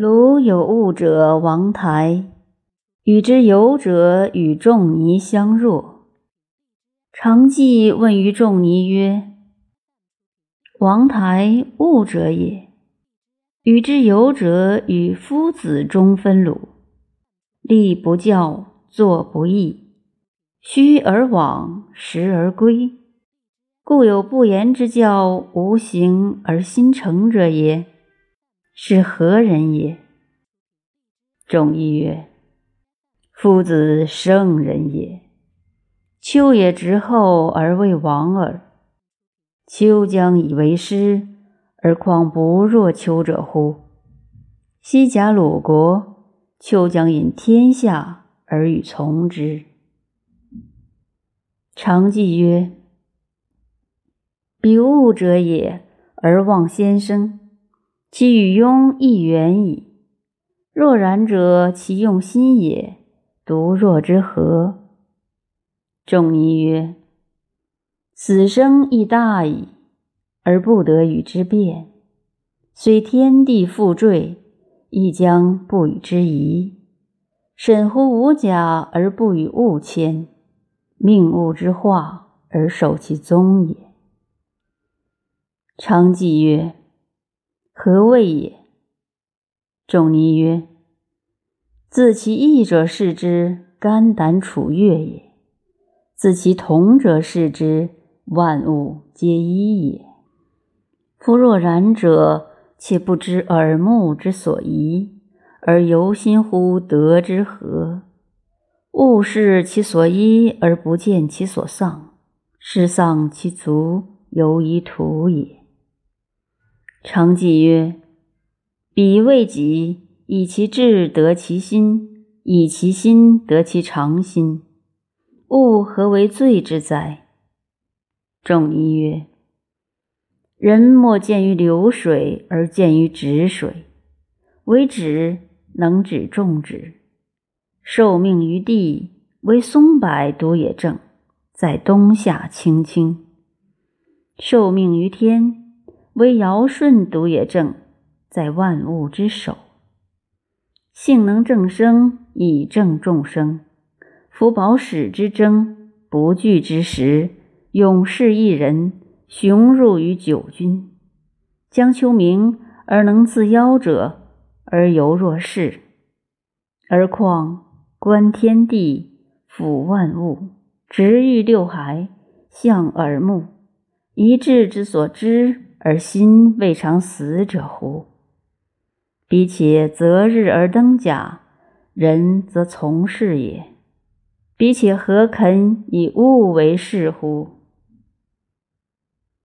鲁有物者，王台与之游者，与仲尼相若。常记问于仲尼曰：“王台物者也，与之游者，与夫子中分鲁。立不教，坐不义，虚而往，实而归。故有不言之教，无形而心诚者也。”是何人也？仲尼曰：“夫子圣人也。丘也直后而为王耳。丘将以为师，而况不若丘者乎？西甲鲁国，丘将引天下而与从之。”常记曰：“彼物者也，而忘先生。”其与庸亦远矣。若然者，其用心也。独若之何？仲尼曰：“死生亦大矣，而不得与之辩。虽天地复坠，亦将不与之疑。审乎无假而不与物迁，命物之化而守其宗也。”常记曰。何谓也？仲尼曰：“自其异者视之，肝胆楚越也；自其同者视之，万物皆一也。夫若然者，且不知耳目之所宜，而由心乎德之和；物视其所依而不见其所丧，是丧其足，犹以土也。”常记曰：“彼未己，以其志得其心，以其心得其常心。物何为罪之哉？”仲尼曰：“人莫见于流水，而见于止水。为止，能止众止；受命于地，为松柏独也正，在冬夏青青；受命于天。”为尧舜独也正，在万物之首。性能正生，以正众生。福宝始之争，不惧之时，勇士一人，雄入于九军。将丘明而能自邀者，而犹若是。而况观天地，俯万物，直欲六海，向耳目，一智之所知。而心未尝死者乎？彼且择日而登假，人则从事也。彼且何肯以物为事乎？